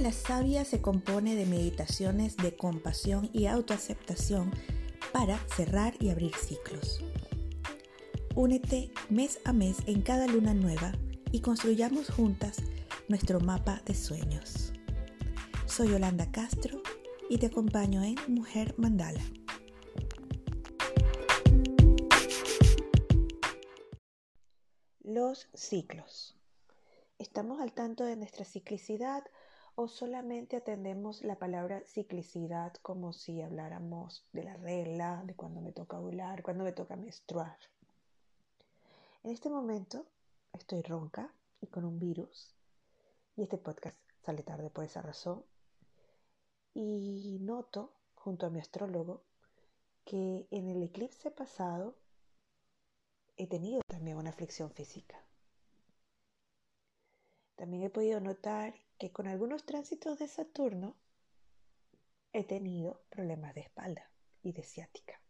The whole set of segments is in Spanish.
la Sabia se compone de meditaciones de compasión y autoaceptación para cerrar y abrir ciclos. Únete mes a mes en cada luna nueva y construyamos juntas nuestro mapa de sueños. Soy Yolanda Castro y te acompaño en Mujer Mandala. Los ciclos. ¿Estamos al tanto de nuestra ciclicidad o solamente atendemos la palabra ciclicidad como si habláramos de la regla, de cuando me toca ovular, cuando me toca menstruar? En este momento estoy ronca y con un virus y este podcast sale tarde por esa razón y noto junto a mi astrólogo que en el eclipse pasado he tenido también una aflicción física. También he podido notar que con algunos tránsitos de Saturno he tenido problemas de espalda y de ciática.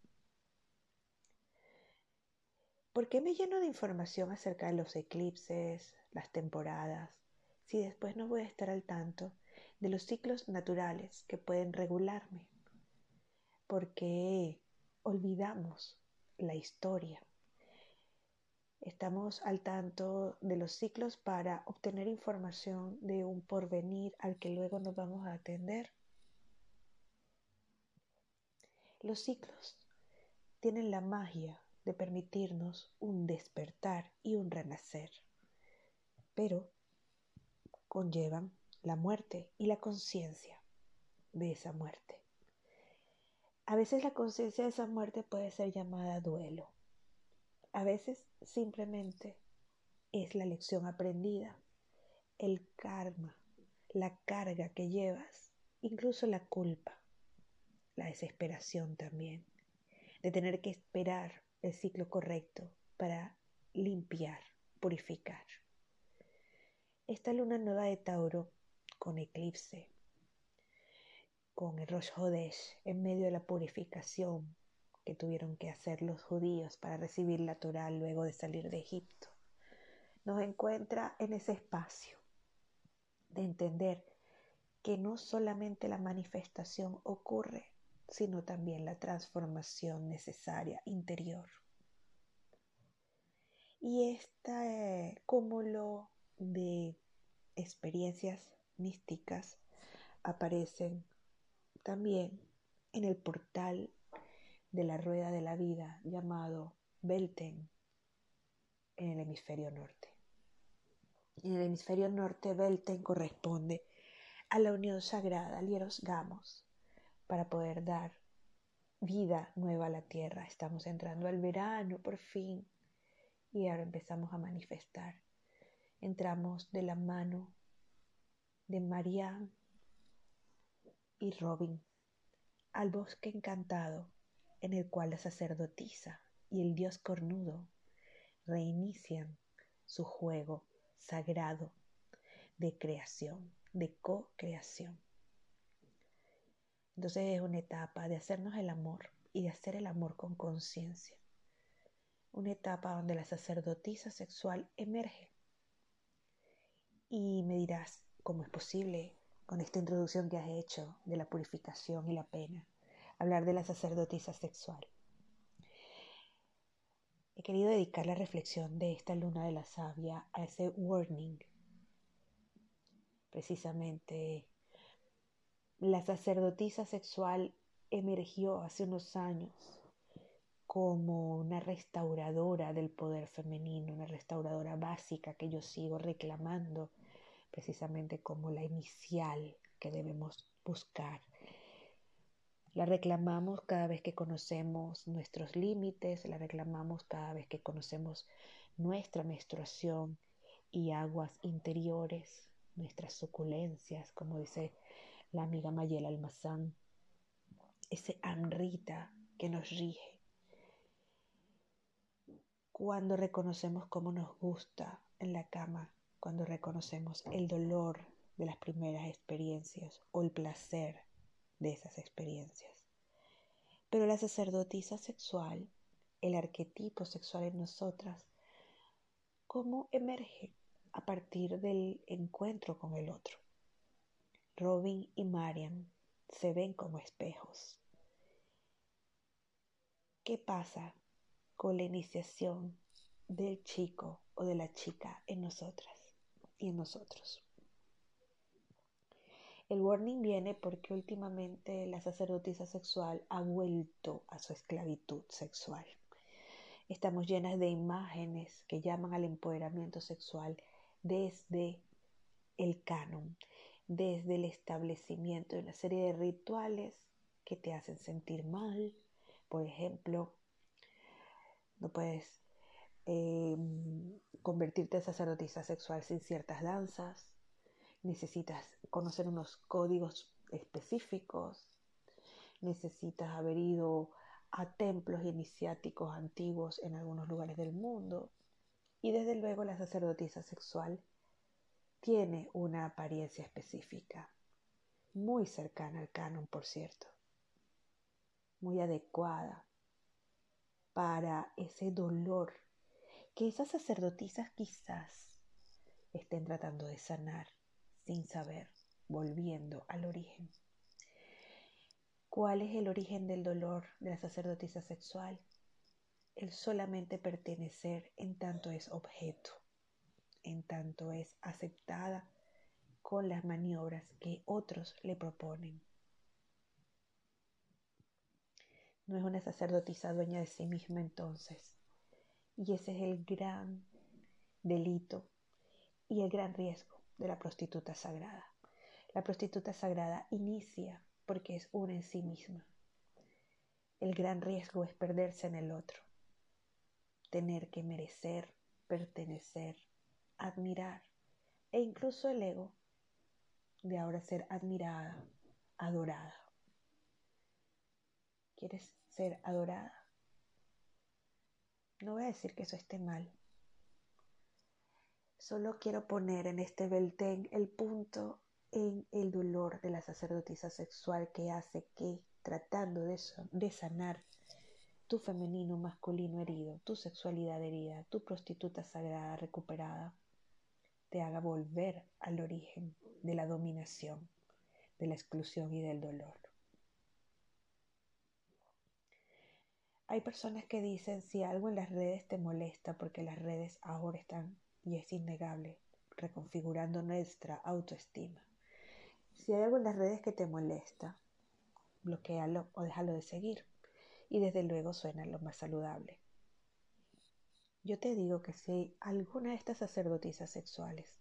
¿Por qué me lleno de información acerca de los eclipses, las temporadas, si después no voy a estar al tanto de los ciclos naturales que pueden regularme? ¿Por qué olvidamos la historia Estamos al tanto de los ciclos para obtener información de un porvenir al que luego nos vamos a atender. Los ciclos tienen la magia de permitirnos un despertar y un renacer, pero conllevan la muerte y la conciencia de esa muerte. A veces la conciencia de esa muerte puede ser llamada duelo a veces simplemente es la lección aprendida, el karma, la carga que llevas, incluso la culpa, la desesperación también, de tener que esperar el ciclo correcto para limpiar, purificar. Esta luna nueva de Tauro con eclipse, con el Rosh Hodesh en medio de la purificación, que tuvieron que hacer los judíos para recibir la Torah luego de salir de Egipto. Nos encuentra en ese espacio de entender que no solamente la manifestación ocurre, sino también la transformación necesaria interior. Y este cúmulo de experiencias místicas aparecen también en el portal de la rueda de la vida llamado Belten en el hemisferio norte. En el hemisferio norte, Belten corresponde a la unión sagrada, Lieros Gamos, para poder dar vida nueva a la tierra. Estamos entrando al verano por fin y ahora empezamos a manifestar. Entramos de la mano de Marianne y Robin al bosque encantado en el cual la sacerdotisa y el dios cornudo reinician su juego sagrado de creación, de co-creación. Entonces es una etapa de hacernos el amor y de hacer el amor con conciencia. Una etapa donde la sacerdotisa sexual emerge. Y me dirás, ¿cómo es posible con esta introducción que has hecho de la purificación y la pena? Hablar de la sacerdotisa sexual. He querido dedicar la reflexión de esta luna de la sabia a ese warning. Precisamente, la sacerdotisa sexual emergió hace unos años como una restauradora del poder femenino, una restauradora básica que yo sigo reclamando precisamente como la inicial que debemos buscar la reclamamos cada vez que conocemos nuestros límites, la reclamamos cada vez que conocemos nuestra menstruación y aguas interiores, nuestras suculencias, como dice la amiga Mayela Almazán, ese amrita que nos rige. Cuando reconocemos cómo nos gusta en la cama, cuando reconocemos el dolor de las primeras experiencias o el placer de esas experiencias. Pero la sacerdotisa sexual, el arquetipo sexual en nosotras, ¿cómo emerge a partir del encuentro con el otro? Robin y Marian se ven como espejos. ¿Qué pasa con la iniciación del chico o de la chica en nosotras y en nosotros? El warning viene porque últimamente la sacerdotisa sexual ha vuelto a su esclavitud sexual. Estamos llenas de imágenes que llaman al empoderamiento sexual desde el canon, desde el establecimiento de una serie de rituales que te hacen sentir mal. Por ejemplo, no puedes em, convertirte en sacerdotisa sexual sin ciertas danzas, necesitas conocer unos códigos específicos, necesitas haber ido a templos iniciáticos antiguos en algunos lugares del mundo. Y desde luego la sacerdotisa sexual tiene una apariencia específica, muy cercana al canon, por cierto, muy adecuada para ese dolor que esas sacerdotisas quizás estén tratando de sanar sin saber, volviendo al origen. ¿Cuál es el origen del dolor de la sacerdotisa sexual? El solamente pertenecer en tanto es objeto, en tanto es aceptada con las maniobras que otros le proponen. No es una sacerdotisa dueña de sí misma entonces. Y ese es el gran delito y el gran riesgo de la prostituta sagrada. La prostituta sagrada inicia porque es una en sí misma. El gran riesgo es perderse en el otro, tener que merecer, pertenecer, admirar e incluso el ego de ahora ser admirada, adorada. ¿Quieres ser adorada? No voy a decir que eso esté mal, Solo quiero poner en este beltén el punto en el dolor de la sacerdotisa sexual que hace que, tratando de, de sanar tu femenino masculino herido, tu sexualidad herida, tu prostituta sagrada recuperada, te haga volver al origen de la dominación, de la exclusión y del dolor. Hay personas que dicen si algo en las redes te molesta porque las redes ahora están y es innegable, reconfigurando nuestra autoestima. Si hay algo en las redes que te molesta, bloquealo o déjalo de seguir. Y desde luego suena lo más saludable. Yo te digo que si alguna de estas sacerdotisas sexuales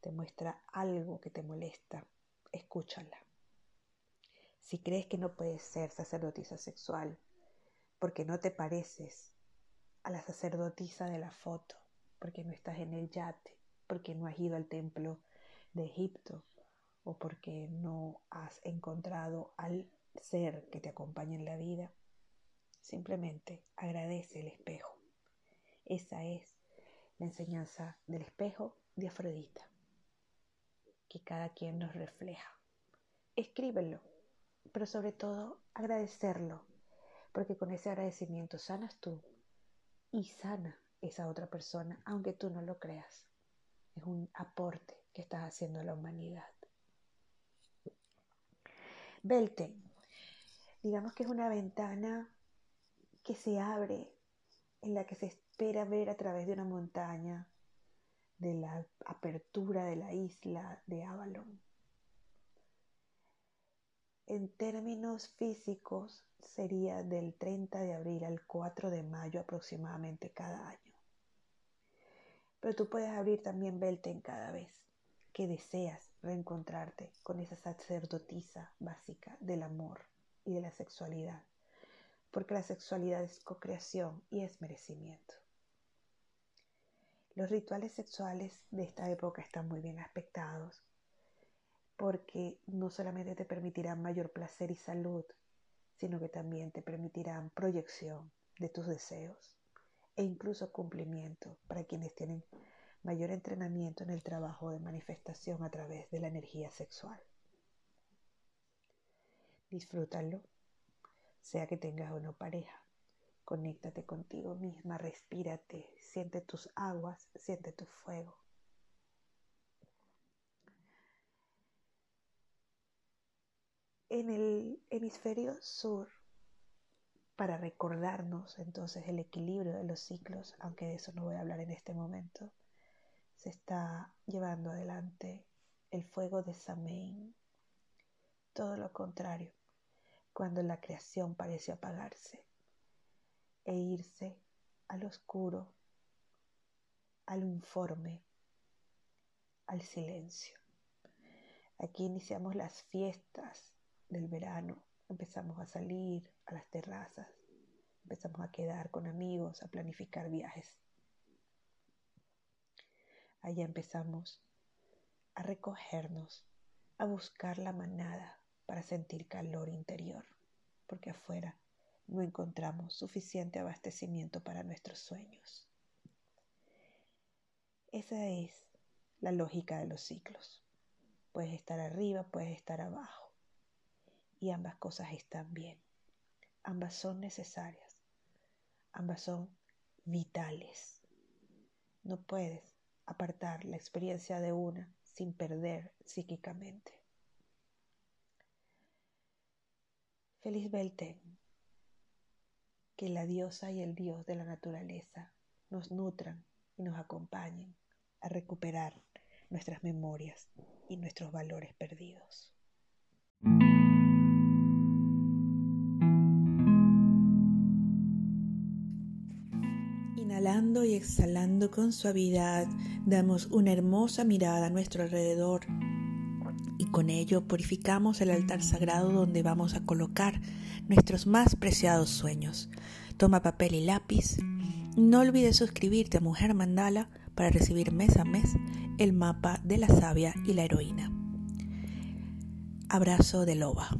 te muestra algo que te molesta, escúchala. Si crees que no puedes ser sacerdotisa sexual porque no te pareces a la sacerdotisa de la foto, porque no estás en el yate, porque no has ido al templo de Egipto o porque no has encontrado al ser que te acompaña en la vida. Simplemente agradece el espejo. Esa es la enseñanza del espejo de Afrodita, que cada quien nos refleja. Escríbelo, pero sobre todo agradecerlo, porque con ese agradecimiento sanas tú y sana esa otra persona, aunque tú no lo creas. Es un aporte que estás haciendo a la humanidad. Belten, digamos que es una ventana que se abre en la que se espera ver a través de una montaña de la apertura de la isla de Avalon. En términos físicos sería del 30 de abril al 4 de mayo aproximadamente cada año. Pero tú puedes abrir también Belten cada vez que deseas reencontrarte con esa sacerdotisa básica del amor y de la sexualidad, porque la sexualidad es co-creación y es merecimiento. Los rituales sexuales de esta época están muy bien aspectados, porque no solamente te permitirán mayor placer y salud, sino que también te permitirán proyección de tus deseos e incluso cumplimiento para quienes tienen mayor entrenamiento en el trabajo de manifestación a través de la energía sexual. Disfrútalo, sea que tengas o no pareja. Conéctate contigo misma, respírate, siente tus aguas, siente tu fuego. En el hemisferio sur, para recordarnos entonces el equilibrio de los ciclos, aunque de eso no voy a hablar en este momento, se está llevando adelante el fuego de Samain. Todo lo contrario, cuando la creación parece apagarse e irse al oscuro, al informe, al silencio. Aquí iniciamos las fiestas del verano, empezamos a salir a las terrazas, empezamos a quedar con amigos, a planificar viajes. Allá empezamos a recogernos, a buscar la manada para sentir calor interior, porque afuera no encontramos suficiente abastecimiento para nuestros sueños. Esa es la lógica de los ciclos. Puedes estar arriba, puedes estar abajo. Y ambas cosas están bien. Ambas son necesarias. Ambas son vitales. No puedes apartar la experiencia de una sin perder psíquicamente. Feliz Belten, que la diosa y el dios de la naturaleza nos nutran y nos acompañen a recuperar nuestras memorias y nuestros valores perdidos. Y exhalando con suavidad, damos una hermosa mirada a nuestro alrededor y con ello purificamos el altar sagrado donde vamos a colocar nuestros más preciados sueños. Toma papel y lápiz. No olvides suscribirte a Mujer Mandala para recibir mes a mes el mapa de la sabia y la heroína. Abrazo de loba.